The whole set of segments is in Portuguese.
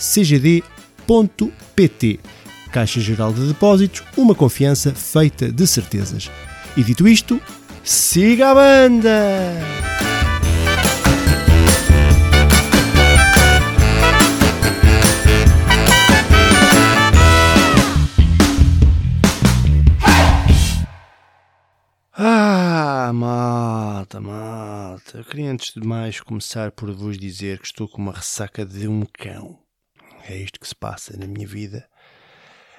cgd.pt. Caixa Geral de Depósitos, uma confiança feita de certezas. E dito isto, siga a banda! Ah, malta, malta. Eu queria antes de mais começar por vos dizer que estou com uma ressaca de um cão. É isto que se passa na minha vida.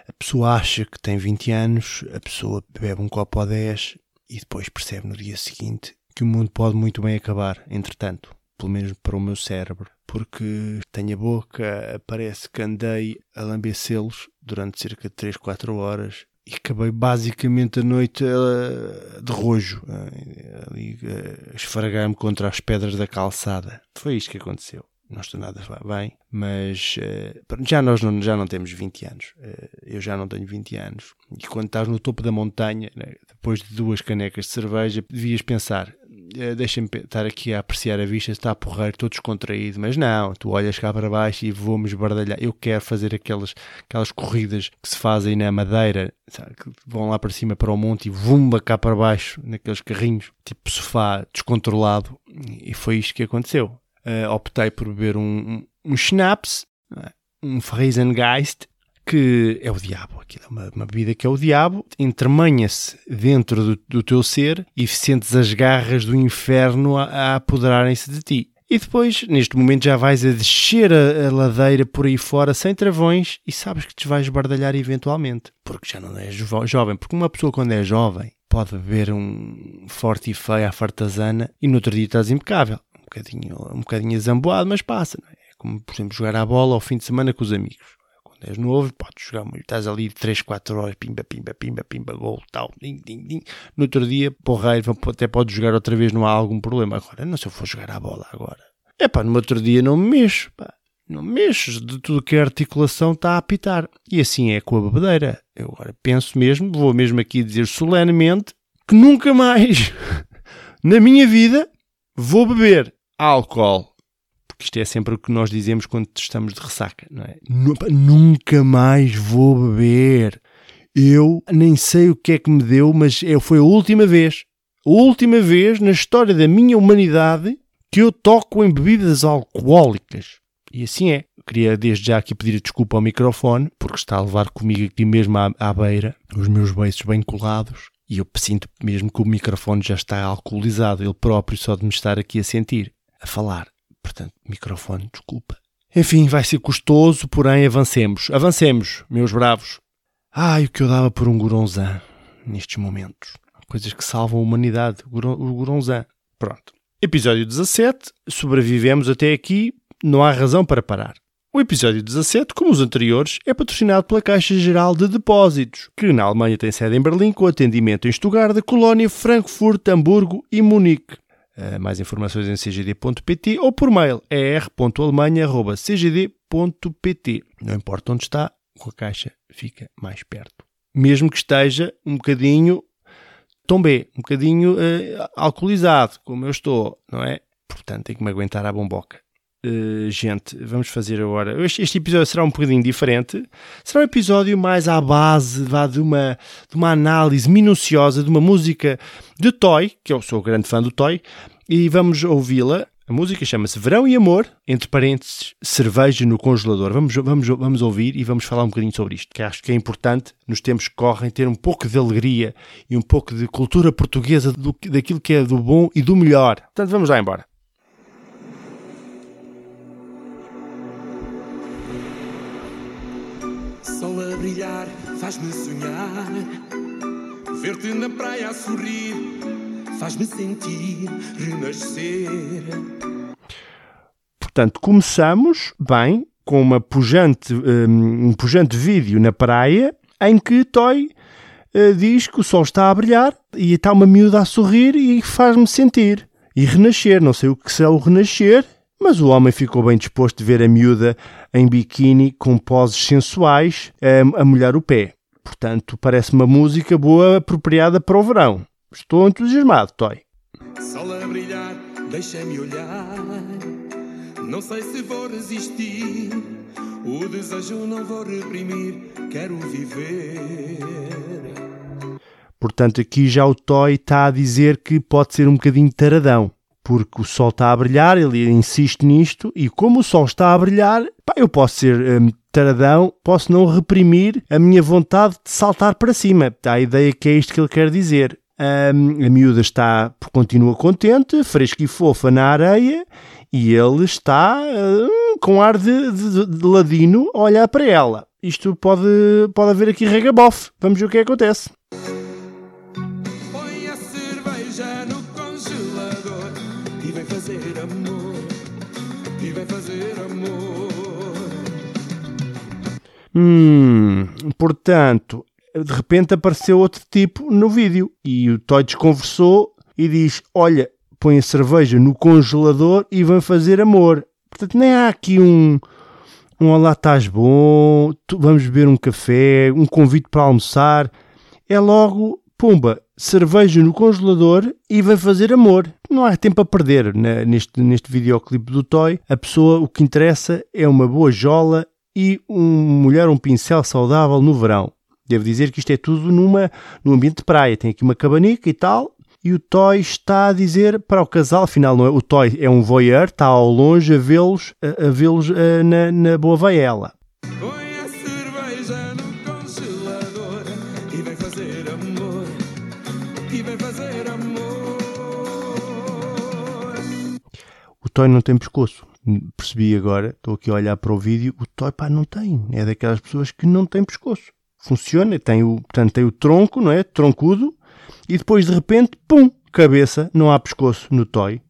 A pessoa acha que tem 20 anos, a pessoa bebe um copo ou 10 e depois percebe no dia seguinte que o mundo pode muito bem acabar, entretanto, pelo menos para o meu cérebro, porque tenho a boca, parece que andei a lamber selos durante cerca de 3, 4 horas e acabei basicamente a noite uh, de rojo, uh, esfregar-me contra as pedras da calçada. Foi isto que aconteceu não estou nada bem, mas uh, já nós não, já não temos 20 anos. Uh, eu já não tenho 20 anos. E quando estás no topo da montanha, né, depois de duas canecas de cerveja, devias pensar: uh, deixa-me estar aqui a apreciar a vista, está a porreiro, todo descontraído. Mas não, tu olhas cá para baixo e vou-me esbardalhar. Eu quero fazer aquelas, aquelas corridas que se fazem na madeira, sabe, que vão lá para cima para o monte e vumba cá para baixo, naqueles carrinhos, tipo sofá descontrolado. E foi isto que aconteceu uh, optei por beber um, um, schnapps, é? um Friesengeist, que é o diabo. Aquilo é uma, uma bebida que é o diabo, entremanha-se dentro do, do, teu ser e sentes as garras do inferno a, a apoderarem-se de ti. E depois, neste momento, já vais a descer a, a, ladeira por aí fora sem travões e sabes que te vais bardalhar eventualmente, porque já não és jo jovem. Porque uma pessoa, quando é jovem, pode beber um forte e feio à fartazana e no outro dia estás impecável bocadinho, um bocadinho zamboado, mas passa. É? é? como, por exemplo, jogar a bola ao fim de semana com os amigos. Quando és novo, podes jogar muito. Estás ali 3, 4 horas, pimba, pimba, pimba, pimba, gol, tal, ding, ding, ding. No outro dia, porreiro, até podes jogar outra vez, não há algum problema. Agora, não se eu for jogar a bola agora. É pá, no outro dia não me mexo, pá. Não mexes de tudo que a articulação está a apitar. E assim é com a bebedeira. Eu agora penso mesmo, vou mesmo aqui dizer solenemente, que nunca mais na minha vida vou beber álcool. Porque isto é sempre o que nós dizemos quando estamos de ressaca, não é? Nunca mais vou beber. Eu nem sei o que é que me deu, mas eu, foi a última vez, a última vez na história da minha humanidade que eu toco em bebidas alcoólicas. E assim é. Queria desde já aqui pedir desculpa ao microfone, porque está a levar comigo aqui mesmo à, à beira, os meus beiços bem colados, e eu sinto mesmo que o microfone já está alcoolizado, ele próprio, só de me estar aqui a sentir a falar. Portanto, microfone, desculpa. Enfim, vai ser custoso, porém avancemos. Avancemos, meus bravos. Ai, o que eu dava por um Goronzan nestes momentos. Coisas que salvam a humanidade. O Goronzan. Pronto. Episódio 17. Sobrevivemos até aqui. Não há razão para parar. O episódio 17, como os anteriores, é patrocinado pela Caixa Geral de Depósitos, que na Alemanha tem sede em Berlim, com atendimento em Stuttgart, Colónia, Frankfurt, Hamburgo e Munique. Uh, mais informações em cgd.pt ou por mail er.alemanha.cgd.pt. Não importa onde está, a caixa fica mais perto. Mesmo que esteja um bocadinho tombé, um bocadinho uh, alcoolizado, como eu estou, não é? Portanto, tem que me aguentar à bomboca. Uh, gente, vamos fazer agora. Este, este, episódio será um bocadinho diferente. Será um episódio mais à base vá, de, uma, de uma análise minuciosa de uma música de Toy, que eu sou grande fã do Toy, e vamos ouvi-la A música chama-se Verão e Amor, entre parênteses, cerveja no congelador. Vamos, vamos, vamos ouvir e vamos falar um bocadinho sobre isto, que acho que é importante, nos tempos que correm, ter um pouco de alegria e um pouco de cultura portuguesa do, daquilo que é do bom e do melhor. Portanto, vamos lá embora. Brilhar faz-me sonhar, ver-te na praia a sorrir faz-me sentir renascer. Portanto, começamos bem com uma pujante, um, um pujante vídeo na praia em que Toy uh, diz que o sol está a brilhar e está uma miúda a sorrir e faz-me sentir. E renascer, não sei o que será o renascer, mas o homem ficou bem disposto de ver a miúda em biquíni com poses sensuais um, a molhar o pé. Portanto, parece uma música boa, apropriada para o verão. Estou entusiasmado, Toy. Sol a brilhar, deixa-me olhar. Não sei se vou resistir. O desejo não vou reprimir. Quero viver. Portanto, aqui já o Toy está a dizer que pode ser um bocadinho taradão. Porque o sol está a brilhar, ele insiste nisto, e como o sol está a brilhar, pá, eu posso ser hum, taradão, posso não reprimir a minha vontade de saltar para cima. Há a ideia que é isto que ele quer dizer. Um, a miúda está, continua contente, fresca e fofa na areia e ele está uh, com ar de, de, de, ladino a olhar para ela. Isto pode, pode haver aqui regabof. Vamos ver o que é acontece. Hum, portanto, de repente apareceu outro tipo no vídeo e o Toy desconversou e diz: Olha, põe a cerveja no congelador e vem fazer amor. Portanto, nem há aqui um, um olá, estás bom, vamos beber um café, um convite para almoçar. É logo, pumba, cerveja no congelador e vai fazer amor. Não há tempo a perder né? neste, neste videoclipe do Toy. A pessoa, o que interessa é uma boa jola e um mulher, um pincel saudável no verão. Devo dizer que isto é tudo numa, num ambiente de praia. Tem aqui uma cabanica e tal. E o Toy está a dizer para o casal, afinal não é, o Toy é um voyeur, está ao longe a vê-los a, a vê-los na, na boa a cerveja no congelador e vem fazer amor. E vem fazer amor. O Toy não tem pescoço. Percebi agora, estou aqui a olhar para o vídeo, o Toy pá não tem. É daquelas pessoas que não tem pescoço funciona, tem o, portanto, tem o tronco, não é? Troncudo, e depois de repente, pum, cabeça, não há pescoço no toy.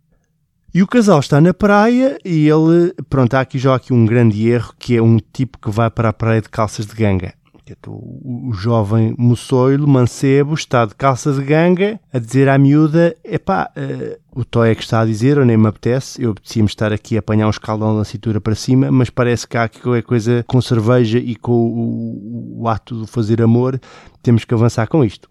E o casal está na praia e ele, pronto, há aqui já aqui um grande erro que é um tipo que vai para a praia de calças de ganga. O, o jovem moçoilo, mancebo, está de calça de ganga a dizer à miúda: epá, uh, o Toy é que está a dizer, ou nem me apetece, eu apetecia-me estar aqui a apanhar um escaldão na cintura para cima, mas parece que há aqui qualquer coisa com cerveja e com o, o, ato de fazer amor, temos que avançar com isto.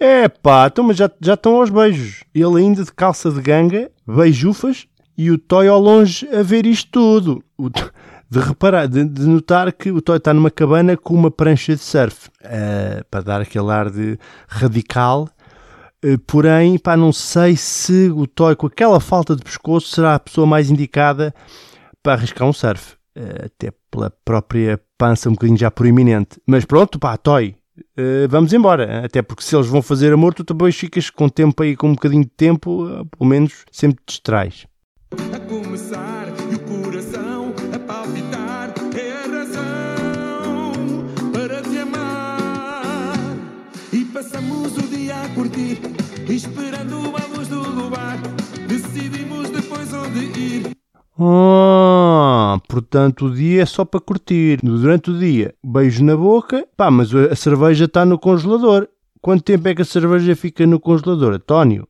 É pá, então, mas já, já estão aos beijos. Ele ainda de calça de ganga, beijufas, e o Toy ao longe a ver isto tudo. O, de reparar, de, de, notar que o Toy está numa cabana com uma prancha de surf, uh, para dar aquele ar de radical. Uh, porém, pá, não sei se o Toy, com aquela falta de pescoço, será a pessoa mais indicada para arriscar um surf. Uh, até pela própria pança um bocadinho já proeminente. Mas pronto, pá, Toy, vamos embora. Até porque se eles vão fazer amor, tu também ficas com tempo aí, com um bocadinho de tempo, pelo menos sempre te distrais. A começar e o coração a palpitar é a razão para te amar. E passamos o dia a curtir, esperando a luz do luar. Decidimos depois onde ir. Ah, portanto o dia é só para curtir. Durante o dia, beijo na boca, pá, mas a cerveja está no congelador. Quanto tempo é que a cerveja fica no congelador, António?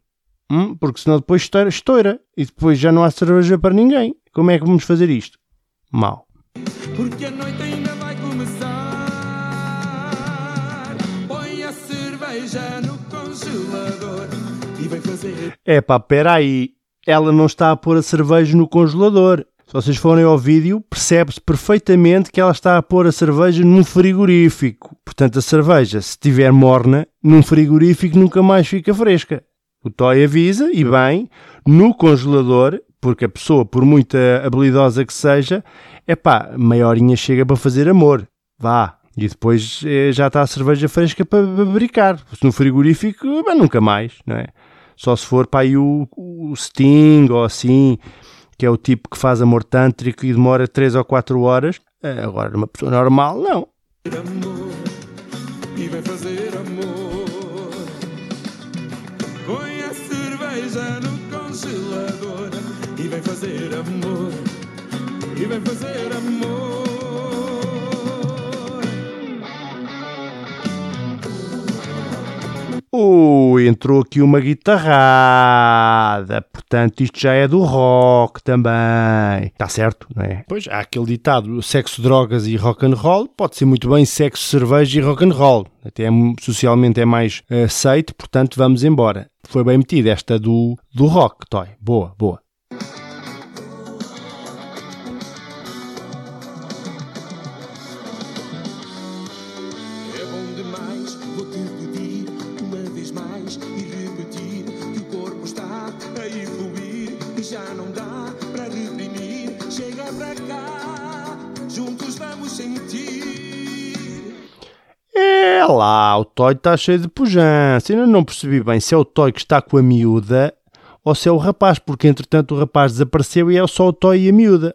Hum, porque senão depois estoura, estoura e depois já não há cerveja para ninguém. Como é que vamos fazer isto? Mal. Porque a noite ainda vai começar. Põe a cerveja no congelador e vem fazer. É pá, peraí. Ela não está a pôr a cerveja no congelador. Se vocês forem ao vídeo, percebe-se perfeitamente que ela está a pôr a cerveja num frigorífico. Portanto, a cerveja, se estiver morna, num frigorífico nunca mais fica fresca. O Toy avisa, e bem, no congelador, porque a pessoa, por muita habilidosa que seja, é pá, meia horinha chega para fazer amor. Vá. E depois eh, já está a cerveja fresca para fabricar. No frigorífico, bem, nunca mais, não é? Só se for para aí o, o Sting ou assim, que é o tipo que faz amor tântrico e demora 3 ou 4 horas. Eh, Agora, uma pessoa normal, não. amor e vem fazer amor. Põe a cerveja no congelador e vem fazer amor. E vem fazer amor. Entrou aqui uma guitarrada. Portanto, isto já é do rock também. Está certo, não é? Pois, há aquele ditado, sexo, drogas e rock and roll. Pode ser muito bem sexo, cerveja e rock and roll. Até é- socialmente é mais eh, aceito, portanto, vamos embora. Foi bem metida esta do, do rock, Toy. Boa, boa. Lá, o Toy está cheio de pujança. Ainda não percebi bem se é o Toy que está com a miúda ou se é o rapaz, porque entretanto o rapaz desapareceu e é só o Toy e a miúda.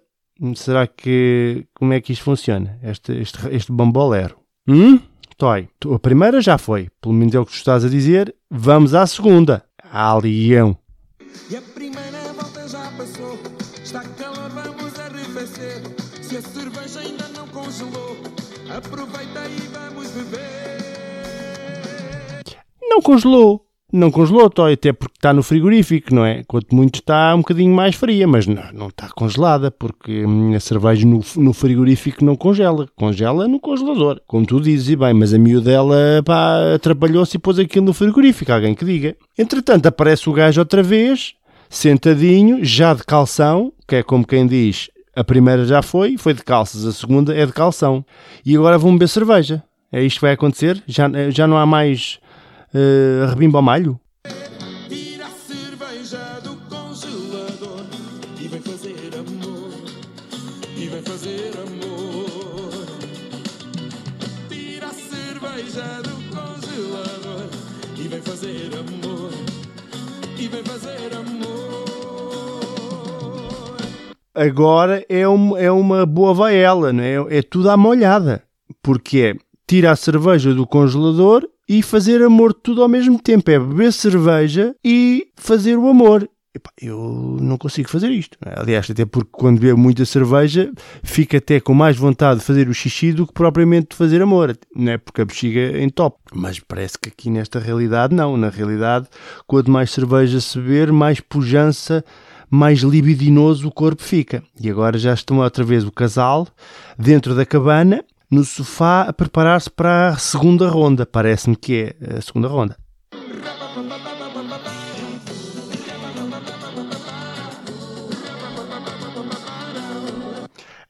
Será que. Como é que isto funciona? Este, este, este bambolero. Hum? Toy, a primeira já foi, pelo menos é o que tu estás a dizer. Vamos à segunda. Leão. E a primeira volta já passou. Está calor, vamos arrefecer. Se a cerveja ainda não congelou, aproveita e vamos beber. Não congelou. Não congelou, Toy, até porque está no frigorífico, não é? Quanto muito está um bocadinho mais fria, mas não, não está congelada, porque hum, a cerveja no, no frigorífico não congela. Congela no congelador, como tu dizes, e bem, mas a miúda ela, pá, atrapalhou-se e pôs aquilo no frigorífico, alguém que diga. Entretanto, aparece o gajo outra vez, sentadinho, já de calção, que é como quem diz, a primeira já foi, foi de calças, a segunda é de calção. E agora vão beber cerveja. É isto que vai acontecer? Já, já não há mais uh, rebimbo ao malho? Tira a cerveja do congelador e vem fazer amor. E vem fazer amor. Tira a cerveja do congelador e vem fazer amor. E vem fazer amor. Agora é, um, é uma boa vaela, não é? É tudo à molhada. Porque é tirar a cerveja do congelador e fazer amor tudo ao mesmo tempo. É beber cerveja e fazer o amor. Epá, eu não consigo fazer isto. é? Aliás, até porque quando bebo muita cerveja, fico até com mais vontade de fazer o xixi do que propriamente de fazer amor. Não é porque a bexiga entope. Mas parece que aqui nesta realidade não. Na realidade, quanto mais cerveja se beber, mais pujança, mais libidinoso o corpo fica. E agora já estão outra vez o casal dentro da cabana, no sofá a preparar-se para a segunda ronda. Parece-me que é a segunda ronda.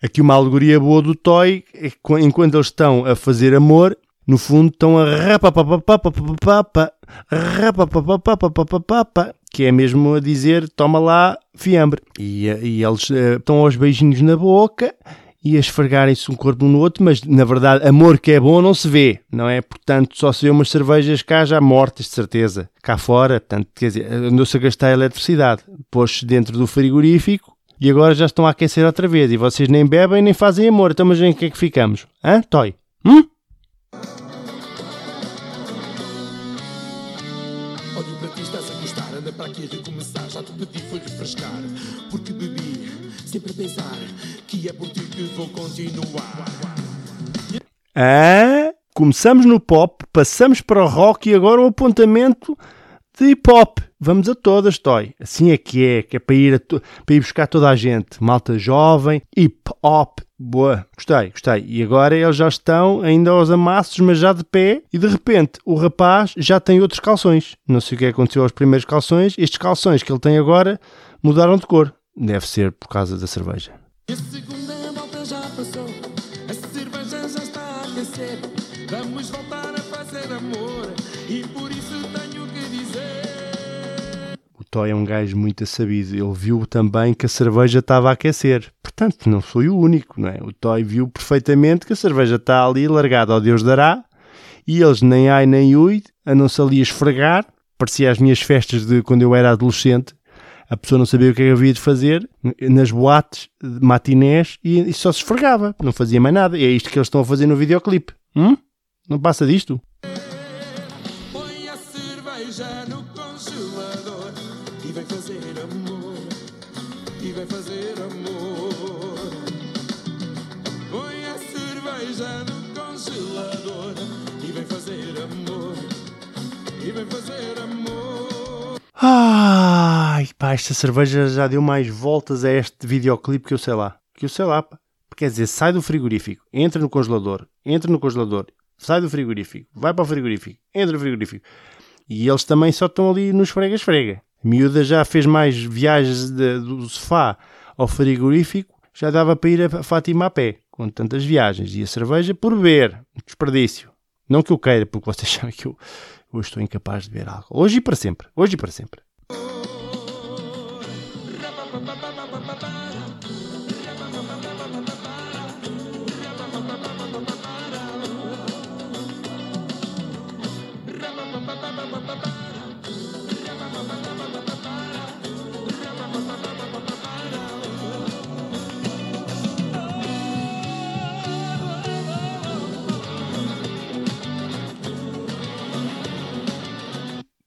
Aqui uma alegoria boa do Toy é que enquanto eles estão a fazer amor, no fundo estão a que é mesmo a dizer toma lá. Eh, e, eles eh, estão aos beijinhos na boca e a esfregarem-se um corpo no outro, mas na verdade amor que é bom não se vê, não é? Portanto, só se vê umas cervejas cá já mortas, de certeza. Cá fora, portanto, quer dizer, andou-se a gastar a eletricidade. Pôs-se dentro do frigorífico e agora já estão a aquecer outra vez. E vocês nem bebem nem fazem amor. Então, mas em que é que ficamos? Hã, Toy? Hum? Para ti, estás a gostar, anda para aqui a recomeçar. Já te pedi, foi refrescar, porque bebi, sempre a pensar que é por ti que vou continuar. Hã? Começamos no pop, passamos para o rock e agora o apontamento de hip hop. Vamos a todas, Toy. Assim é que é, que é para ir, to- para ir buscar toda a gente. Malta jovem, hip hop. Boa, gostei, gostei. E agora eles já estão ainda aos amassos, mas já de pé. E de repente o rapaz já tem outros calções. Não sei o que aconteceu aos primeiros calções. Estes calções que ele tem agora mudaram de cor. Deve ser por causa da cerveja. A a cerveja já está a aquecer. Vamos voltar a fazer amor e por isso tenho que dizer. O Toy é um gajo muito sabido. Ele viu também que a cerveja estava a aquecer. Portanto, não foi o único, não é? O Toy viu perfeitamente que a cerveja está ali largada ao Deus dará e eles nem ai nem ui, andam-se ali a esfregar. Parecia as minhas festas de quando eu era adolescente. A pessoa não sabia o que é que havia de fazer nas boates, de matinés, e, e só se esfregava. Não fazia mais nada. E é isto que eles estão a fazer no videoclipe. Hum? Não passa disto? Põe a cerveja no congelador e vem fazer amor. E vem fazer amor. Põe a cerveja no congelador e vem fazer amor. E vem fazer amor. Ai, pá, esta cerveja já deu mais voltas a este videoclipe que eu sei lá. Que eu sei lá, pá. Quer dizer, sai do frigorífico, entra no congelador, entra no congelador, sai do frigorífico, vai para o frigorífico, entra no frigorífico. E eles também só estão ali nos esfrega-esfrega. A miúda já fez mais viagens de- do sofá ao frigorífico, já dava para ir a Fátima a pé, com tantas viagens. E a cerveja por beber, desperdício. Não que eu queira, porque vocês sabem que eu, eu estou incapaz de beber álcool. Hoje e para sempre. Hoje e para sempre.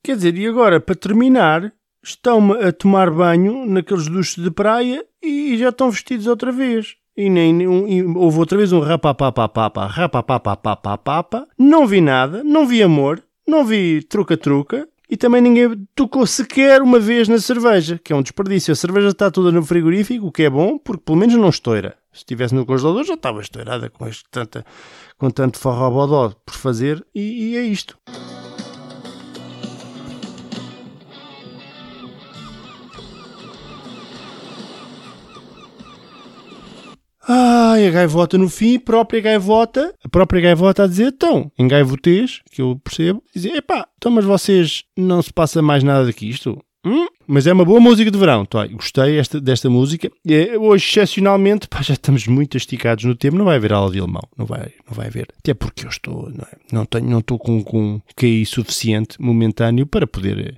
Quer dizer, e agora, para terminar, estão-me a tomar banho naqueles duches de praia e já estão vestidos outra vez. E nem nem- e houve outra vez um rapapapapapa, rapapapapapapa. Não vi nada, não vi amor, não vi truca-truca e também ninguém tocou sequer uma vez na cerveja, que é um desperdício. A cerveja está toda no frigorífico, o que é bom, porque pelo menos não estoura. Se estivesse no congelador já estava estourada com, este, tanta, com tanto forrobodó por fazer e- e é isto. Ai, a gaivota no fim, própria gaivota, a própria gaivota a dizer, então, em gaivotês, que eu percebo, dizer, epá, então mas vocês não se passa mais nada daqui isto? Hum? Mas é uma boa música de verão, tá? gostei esta, desta música. É, hoje, excepcionalmente, pá, já estamos muito esticados no tempo, não vai haver aula de alemão, não vai, não vai haver. Até porque eu estou, não, é? não tenho, não estou com, com QI suficiente, momentâneo, para poder eh,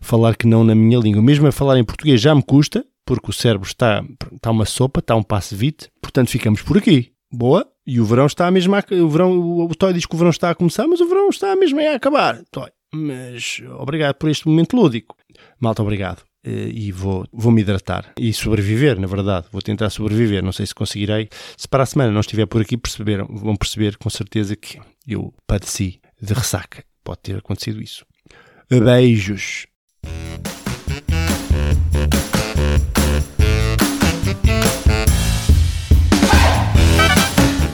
falar que não na minha língua. Mesmo a falar em português já me custa, porque o cérebro está, está uma sopa, está um passe vite, portanto ficamos por aqui. Boa? E o verão está mesmo a, o verão, o, o Toy diz que o verão está a começar, mas o verão está mesmo a acabar. Toy. Mas obrigado por este momento lúdico. Malta, obrigado. Eh, E vou, vou me hidratar e sobreviver, na verdade. Vou tentar sobreviver. Não sei se conseguirei. Se para a semana não estiver por aqui, perceberam, vão perceber com certeza que eu padeci de ressaca. Pode ter acontecido isso. Beijos.